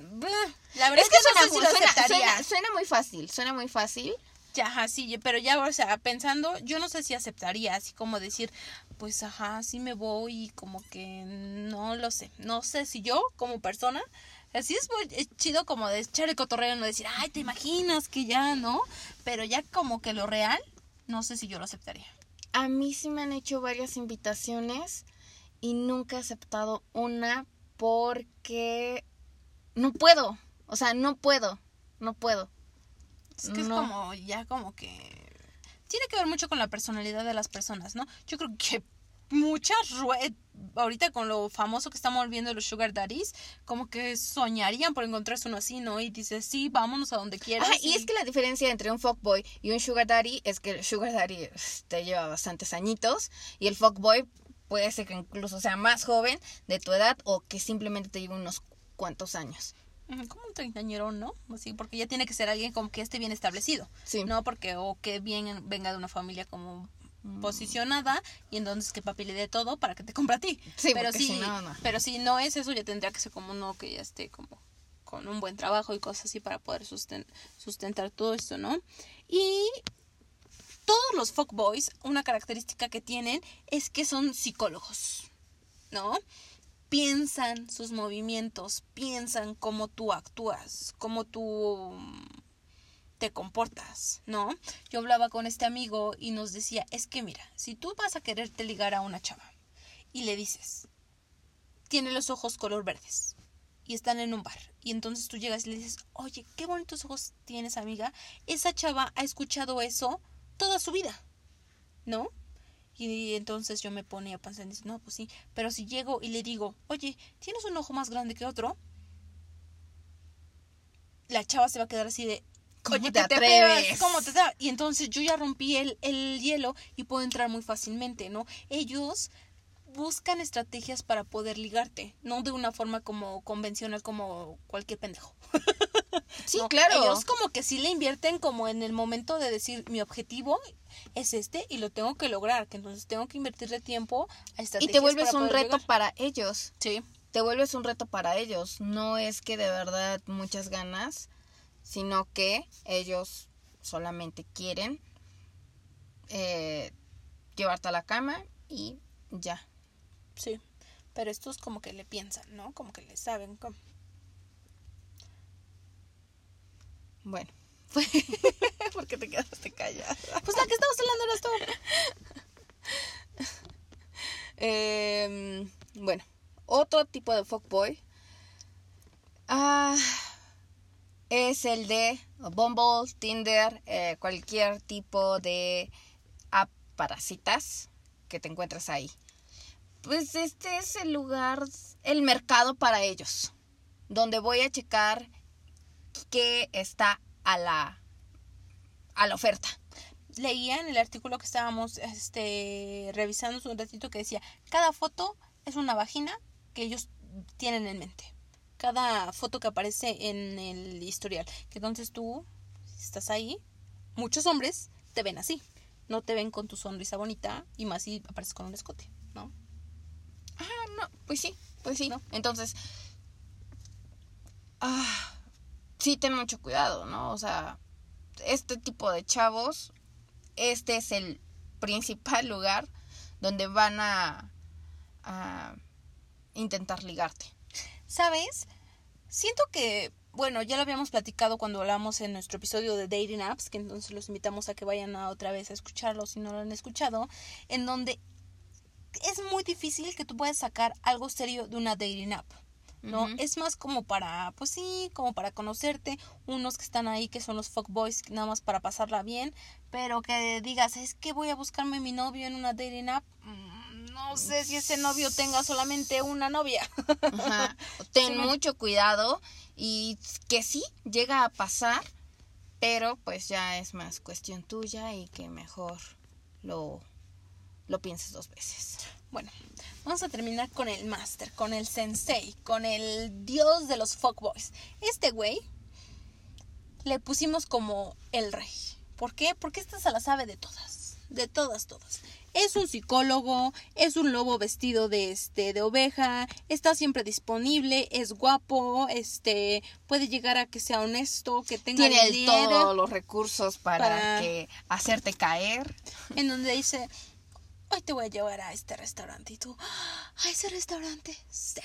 la verdad Es que no suena, sé si muy- lo suena- aceptaría. suena- suena muy fácil, suena muy fácil. Ya, ajá, sí, pero ya, o sea, pensando, yo no sé si aceptaría, así como decir, pues, ajá, sí me voy y como que no lo sé. No sé si yo, como persona, así es muy es chido como de echar el cotorreo, no decir, ay, te imaginas que ya, ¿no? Pero ya como que lo real, no sé si yo lo aceptaría. A mí sí me han hecho varias invitaciones y nunca he aceptado una porque no puedo. O sea, no puedo. No puedo. Es que es No. como, ya como que... Tiene que ver mucho con la personalidad de las personas, ¿no? Yo creo que muchas ahorita con lo famoso que estamos volviendo los sugar daddies, como que soñarían por encontrarse uno así, ¿no? Y dices, sí, vámonos a donde quieras. Ajá, y es que la diferencia entre un fuckboy y un sugar daddy es que el sugar daddy te lleva bastantes añitos y el fuckboy puede ser que incluso sea más joven de tu edad o que simplemente te lleve unos cuantos años. Como un treintañero, ¿no? Así, porque ya tiene que ser alguien como que esté bien establecido. Sí. No porque o que bien venga de una familia como posicionada y entonces que papi le dé todo para que te compre a ti. Sí, pero si si no, no. pero si no es eso ya tendría que ser como uno que ya esté como con un buen trabajo y cosas así para poder susten- sustentar todo esto, ¿no? Y todos los fuckboys, una característica que tienen es que son psicólogos, ¿no? Piensan sus movimientos, piensan cómo tú actúas, cómo tú mm, te comportas, ¿no? Yo hablaba con este amigo y nos decía, es que mira, si tú vas a quererte ligar a una chava y le dices, tiene los ojos color verdes y están en un bar y entonces tú llegas y le dices, oye, qué bonitos ojos tienes amiga, esa chava ha escuchado eso toda su vida, ¿no? Y entonces yo me ponía a pensar, y dice, no, pues sí, pero si llego y le digo, oye, ¿tienes un ojo más grande que otro? La chava se va a quedar así de, ¿Cómo oye, te ¿qué atreves? pegas? ¿Cómo te atreves? Y entonces yo ya rompí el, el hielo y puedo entrar muy fácilmente, ¿no? Ellos buscan estrategias para poder ligarte, no de una forma como convencional como cualquier pendejo. Sí, No, claro. Ellos como que sí le invierten como en el momento de decir mi objetivo es este y lo tengo que lograr, que entonces tengo que invertirle tiempo a y estrategias te vuelves para un reto llegar. para ellos. Sí. Te vuelves un reto para ellos. No es que de verdad muchas ganas, sino que ellos solamente quieren eh, llevarte a la cama y ya. Sí, pero estos como que le piensan, ¿no? Como que le saben cómo. Bueno. porque te quedaste callada. Pues la que estamos hablando eras tú. Eh, bueno, otro tipo de fuckboy ah, es el de Bumble, Tinder, eh, cualquier tipo de app para citas que te encuentres ahí. Pues este es el lugar, el mercado para ellos, donde voy a checar qué está a la, a la oferta. Leía en el artículo que estábamos este, revisando hace un ratito que decía, cada foto es una vagina que ellos tienen en mente. Cada foto que aparece en el historial. Que entonces tú, si estás ahí, muchos hombres te ven así. No te ven con tu sonrisa bonita y más si apareces con un escote, ¿no? Ah, no, pues sí, pues sí. ¿No? Entonces, ah, sí, ten mucho cuidado, ¿no? O sea, este tipo de chavos, este es el principal lugar donde van a, a intentar ligarte. ¿Sabes? Siento que, bueno, ya lo habíamos platicado cuando hablamos en nuestro episodio de Dating Apps, que entonces los invitamos a que vayan a otra vez a escucharlo si no lo han escuchado, en donde es muy difícil que tú puedas sacar algo serio de una dating app. ¿no? Es más como para, pues sí, como para conocerte, unos que están ahí que son los fuckboys, nada más para pasarla bien, pero que digas, es que voy a buscarme mi novio en una dating app, Mm, no sé si ese novio tenga solamente una novia. Ajá. Ten Sí. mucho cuidado y que sí, llega a pasar, pero pues ya es más cuestión tuya y que mejor lo, lo pienses dos veces. Bueno, vamos a terminar con el máster, con el sensei, con el dios de los fuckboys. Este güey le pusimos como el rey. ¿Por qué? Porque esta se la sabe de todas, de todas, todas. Es un psicólogo, es un lobo vestido de este de oveja, está siempre disponible, es guapo, este puede llegar a que sea honesto, que tenga Tiene el- todos los recursos para, para- que hacerte caer. en donde dice, hoy te voy a llevar a este restaurante y tú, a ese restaurante, sí.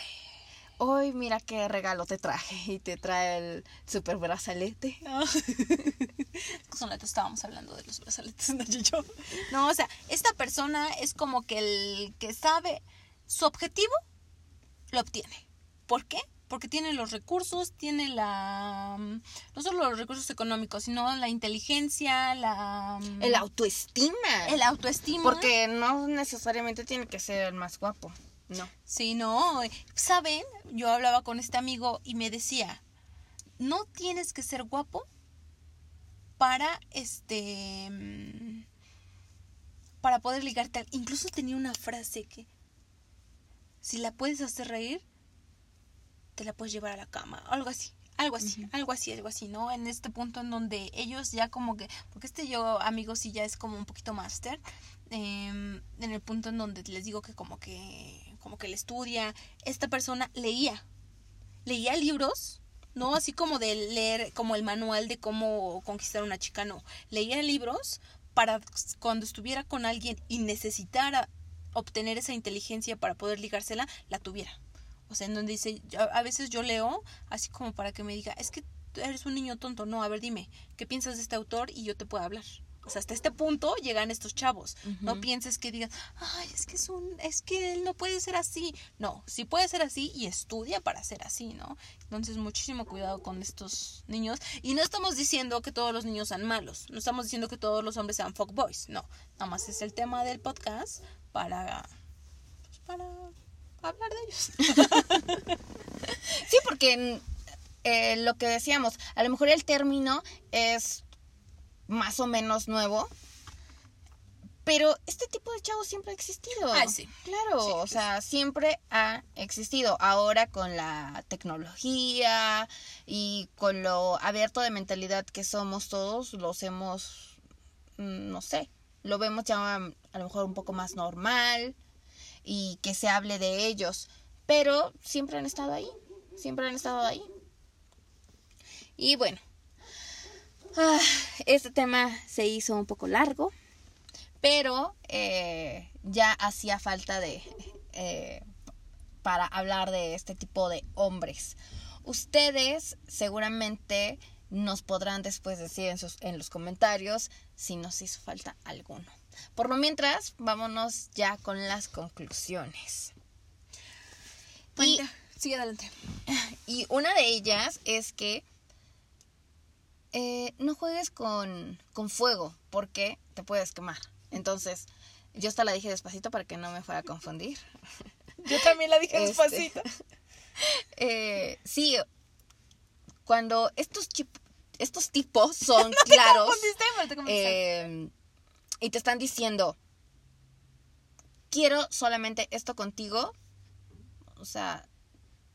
Hoy mira qué regalo te traje y te trae el super brazalete. Con la estábamos hablando de los brazaletes, y yo. No, o sea, esta persona es como que el que sabe su objetivo, lo obtiene. ¿Por qué? Porque tiene los recursos, tiene la no solo los recursos económicos, sino la inteligencia, la el autoestima. el autoestima. Porque no necesariamente tiene que ser el más guapo. No. Sí, no. ¿Saben? Yo hablaba con este amigo y me decía, no tienes que ser guapo para este mm, para poder ligarte. Incluso tenía una frase que si la puedes hacer reír, te la puedes llevar a la cama, algo así. Algo así, algo así, algo así, ¿no? En este punto en donde ellos ya como que, porque este yo, amigo, sí ya es como un poquito máster, em, en el punto en donde les digo que como que, como que le estudia, esta persona leía, leía libros, no así como de leer como el manual de cómo conquistar a una chica, no, leía libros para cuando estuviera con alguien y necesitara obtener esa inteligencia para poder ligársela, la tuviera. O sea, en donde dice, a veces yo leo así como para que me diga, es que eres un niño tonto, no, a ver, dime, ¿qué piensas de este autor? Y yo te puedo hablar. O sea, hasta este punto llegan estos chavos. No Ujú. pienses que digan, ay, es que es un, es que él no puede ser así. No, sí puede ser así y estudia para ser así, ¿no? Entonces, muchísimo cuidado con estos niños. Y no estamos diciendo que todos los niños sean malos. No estamos diciendo que todos los hombres sean fuckboys. No, nada más es el tema del podcast para, pues, para hablar de ellos. Sí, porque eh, lo que decíamos, a lo mejor el término es más o menos nuevo, pero este tipo de chavos siempre ha existido. Ah, sí. Claro, Sí, o sea, siempre ha existido. Ahora con la tecnología y con lo abierto de mentalidad que somos todos, los hemos, mm, no sé, lo vemos ya a lo mejor un poco más normal y que se hable de ellos, pero siempre han estado ahí, siempre han estado ahí. Y bueno, ah, este tema se hizo un poco largo, pero eh, ya hacía falta de eh, para hablar de este tipo de hombres. Ustedes seguramente nos podrán después decir en, sus, en los comentarios si nos hizo falta alguno. Por lo mientras, vámonos ya con las conclusiones. Y, sigue adelante. y una de ellas es que eh, no juegues con, con fuego porque te puedes quemar. Entonces, yo hasta la dije despacito para que no me fuera a confundir. Yo también la dije Este. despacito. Eh, sí, cuando estos, chip- estos tipos son claros confundiste, pero te confundiste. eh, y te están diciendo, quiero solamente esto contigo, o sea,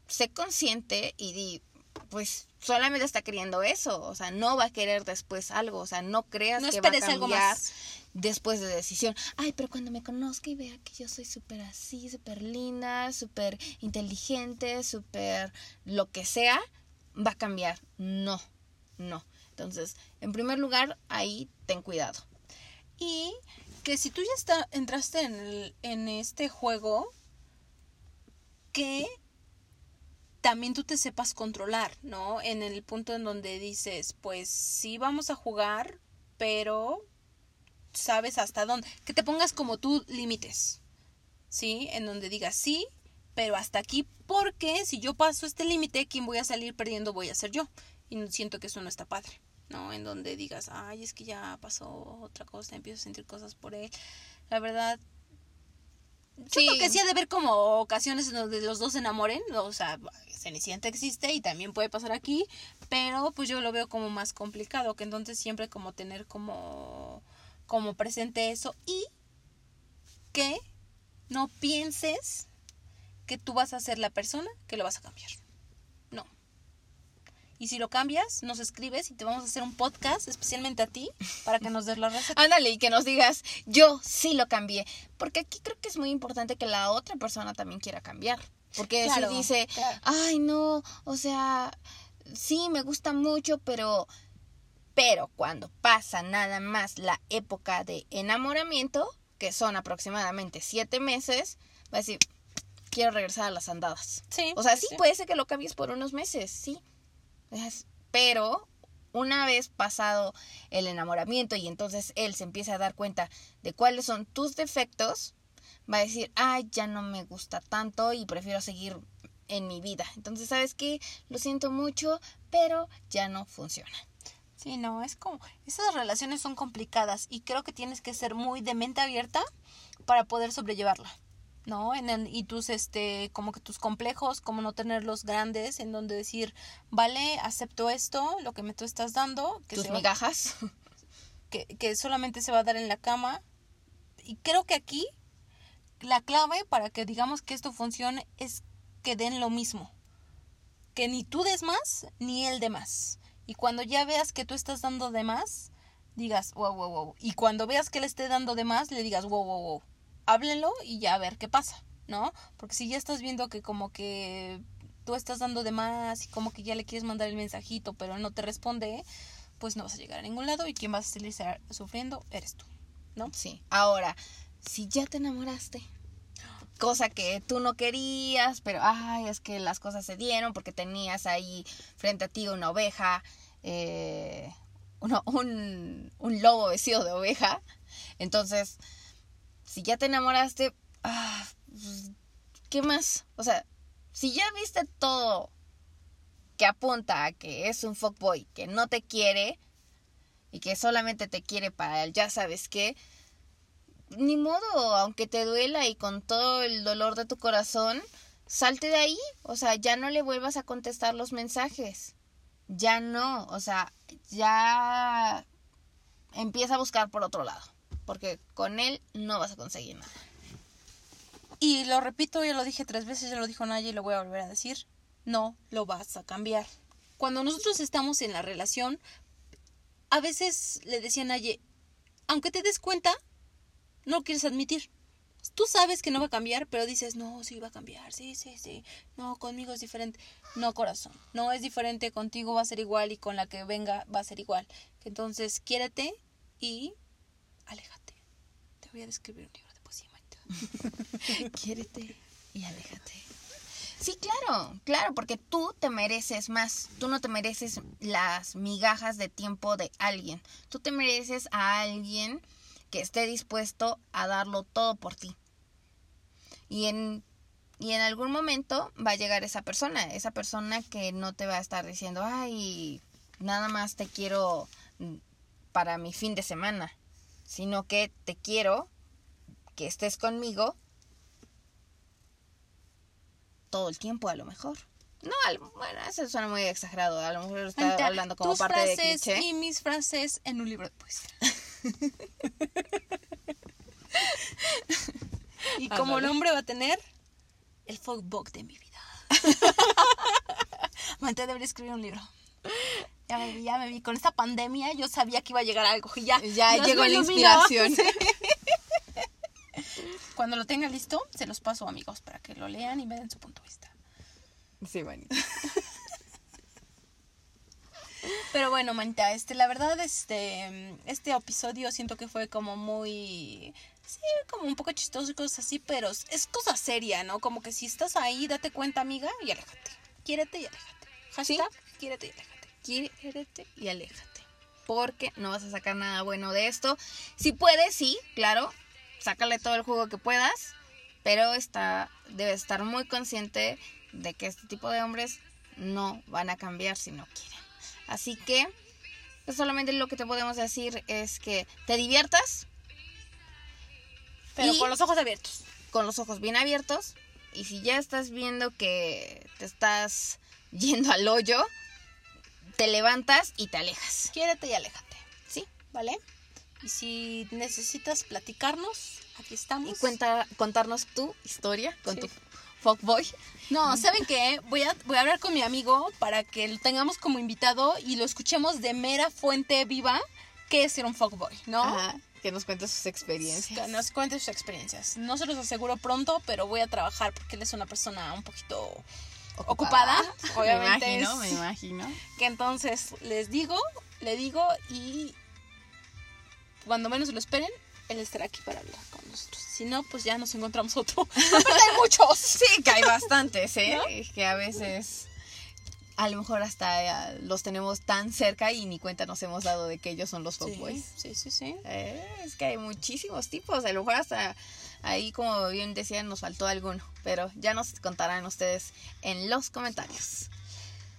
sé consciente y di, pues solamente está queriendo eso, o sea, no va a querer después algo, o sea, no creas no que va a esperes algo cambiar más. después de decisión. Ay, pero cuando me conozca y vea que yo soy súper así, súper linda, súper inteligente, súper lo que sea, va a cambiar. No, no. Entonces, en primer lugar, ahí ten cuidado. Y que si tú ya está, entraste en, en este juego, que también tú te sepas controlar, ¿no? En el punto en donde dices, pues sí vamos a jugar, pero sabes hasta dónde. Que te pongas como tú límites, ¿sí? En donde digas sí, pero hasta aquí, porque si yo paso este límite, quien voy a salir perdiendo voy a ser yo. Y siento que eso no está padre, ¿no? En donde digas, ay, es que ya pasó otra cosa, empiezo a sentir cosas por él. La verdad, Sí. siento que sí ha de haber como ocasiones en donde los dos se enamoren, o sea, Cenicienta existe y también puede pasar aquí, pero pues yo lo veo como más complicado, que entonces siempre como tener como, como presente eso y que no pienses que tú vas a ser la persona que lo vas a cambiar. Y si lo cambias, nos escribes y te vamos a hacer un podcast especialmente a ti para que nos des la receta. Ándale y que nos digas, yo sí lo cambié. Porque aquí creo que es muy importante que la otra persona también quiera cambiar. Porque Claro, si dice, claro. ay no, o sea, sí me gusta mucho, pero, pero cuando pasa nada más la época de enamoramiento, que son aproximadamente siete meses, va a decir, quiero regresar a las andadas. Sí. O sea, sí, puede ser que lo cambies por unos meses, sí. Pero una vez pasado el enamoramiento y entonces él se empieza a dar cuenta de cuáles son tus defectos, va a decir, ay, ya no me gusta tanto y prefiero seguir en mi vida. Entonces, ¿sabes qué? Lo siento mucho, pero ya no funciona. Sí, no, es como, esas relaciones son complicadas y creo que tienes que ser muy de mente abierta para poder sobrellevarla. ¿No? En el- y tus, este, como que tus complejos, como no tenerlos grandes, en donde decir, vale, acepto esto, lo que me tú estás dando, que, Tus se va- migajas. que, que solamente se va a dar en la cama. Y creo que aquí la clave para que digamos que esto funcione es que den lo mismo. Que ni tú des más, ni él de más. Y cuando ya veas que tú estás dando de más, digas, wow, wow, wow. Y cuando veas que él esté dando de más, le digas, wow, wow, wow. Háblenlo y ya a ver qué pasa, ¿no? Porque si ya estás viendo que como que tú estás dando de más y como que ya le quieres mandar el mensajito, pero no te responde, pues no vas a llegar a ningún lado y quien vas a salir sufriendo eres tú, ¿no? Sí. Ahora, si ya te enamoraste, cosa que tú no querías, pero ay, es que las cosas se dieron porque tenías ahí frente a ti una oveja, eh, uno- un, un lobo vestido de oveja. Entonces, si ya te enamoraste, ah, pues, ¿qué más? O sea, si ya viste todo que apunta a que es un fuckboy, que no te quiere y que solamente te quiere para el ya sabes qué, ni modo, aunque te duela y con todo el dolor de tu corazón, salte de ahí, o sea, ya no le vuelvas a contestar los mensajes. Ya no, o sea, ya empieza a buscar por otro lado, porque con él no vas a conseguir nada. Y lo repito, ya lo dije tres veces, ya lo dijo Naya y lo voy a volver a decir. No lo vas a cambiar. Cuando nosotros estamos en la relación, a veces le decía a Naye, aunque te des cuenta, no lo quieres admitir. Tú sabes que no va a cambiar, pero dices, no, sí va a cambiar, sí, sí, sí. No, conmigo es diferente. No, corazón, no es diferente, contigo va a ser igual y con la que venga va a ser igual. Entonces, quiérete y aléjate. Voy a describir un libro de poesía, Maite. Quiérete y aléjate. Sí, claro, claro, porque tú te mereces más. Tú no te mereces las migajas de tiempo de alguien. Tú te mereces a alguien que esté dispuesto a darlo todo por ti. Y en, y en algún momento va a llegar esa persona, esa persona que no te va a estar diciendo, ay, nada más te quiero mm, para mi fin de semana, sino que te quiero que estés conmigo todo el tiempo a lo mejor. No, al- bueno, eso suena muy exagerado. A lo mejor está Anita, hablando como tus parte de frases cliché. y mis frases en un libro de poesía. y como Ándale. nombre va a tener el fuckbook de mi vida. Maite debería escribir un libro. Ya me vi, ya me vi. Con esta pandemia yo sabía que iba a llegar algo. Y ya, Ya Dios llegó la inspiración. Cuando lo tenga listo, se los paso, amigos, para que lo lean y me den su punto de vista. Sí, bonito. Pero bueno, Manita, este, la verdad, este, este episodio siento que fue como muy, sí, como un poco chistoso y cosas así, pero es- cosa seria, ¿no? Como que si estás ahí, date cuenta, amiga, y aléjate. Quiérete y aléjate. Hashtag, quiérete y aléjate. Quiérete y aléjate. Porque no vas a sacar nada bueno de esto. Si puedes, sí, claro. Sácale todo el jugo que puedas. Pero está, debes estar muy consciente de que este tipo de hombres no van a cambiar si no quieren. Así que pues, solamente lo que te podemos decir es que te diviertas Pero con los ojos abiertos. con los ojos bien abiertos. Y si ya estás viendo que te estás yendo al hoyo, te levantas y te alejas. Quiérete y aléjate, ¿Sí? ¿vale? Y si necesitas platicarnos, aquí estamos. Y cuenta, contarnos tu historia con Sí. tu fuckboy. No, ¿saben qué? Voy a, voy a hablar con mi amigo para que lo tengamos como invitado y lo escuchemos de mera fuente viva que es ser un fuckboy, ¿no? Ajá, que nos cuente sus Que experiencias. nos cuente sus experiencias. No se los aseguro pronto, pero voy a trabajar porque él es una persona un poquito ocupada. Obviamente. Me imagino, es- me imagino. Que entonces les digo, le digo y cuando menos lo esperen, él estará aquí para hablar con nosotros. Si no, pues ya nos encontramos otro. Hay muchos. Sí, que hay bastantes, ¿eh? Que a veces a lo mejor hasta eh, los tenemos tan cerca y ni cuenta nos hemos dado de que ellos son los Sí, fuckboys. sí, sí, sí. Eh, es que hay muchísimos tipos, a lo mejor hasta ahí como bien decían nos faltó alguno, pero ya nos contarán ustedes en los comentarios.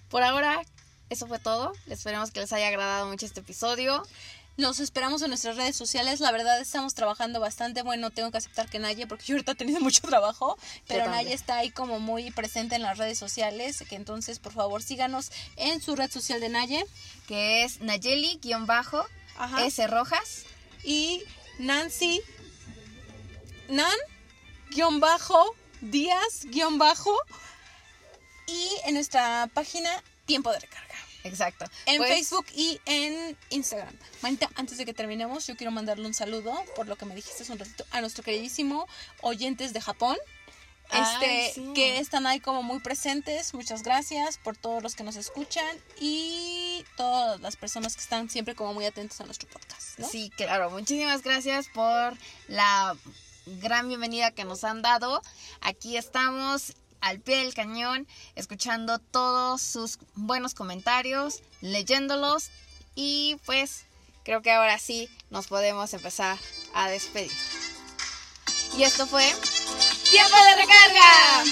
Por ahora, eso fue todo, esperemos que les haya agradado mucho este episodio. Nos esperamos en nuestras redes sociales. La verdad estamos trabajando bastante. Bueno, tengo que aceptar que Naye, porque yo ahorita he tenido mucho trabajo, pero. Naye está ahí como muy presente en las redes sociales. Que entonces, por favor, síganos en su red social de Naye. que es Nayeli-S. Rojas. Y Nancy Nan guion bajo Díaz guion bajo y en nuestra página Tiempo de Recarga. Exacto. En Pues, Facebook y en Instagram. Manita, antes de que terminemos, yo quiero mandarle un saludo, por lo que me dijiste hace un ratito, a nuestro queridísimo oyentes de Japón. Este, Ay, sí. que están ahí como muy presentes. Muchas gracias por todos los que nos escuchan y todas las personas que están siempre como muy atentos a nuestro podcast. ¿no? Sí, claro. Muchísimas gracias por la gran bienvenida que nos han dado. Aquí estamos al pie del cañón, escuchando todos sus buenos comentarios, leyéndolos y pues creo que ahora sí nos podemos empezar a despedir. Y esto fue Tiempo de recarga.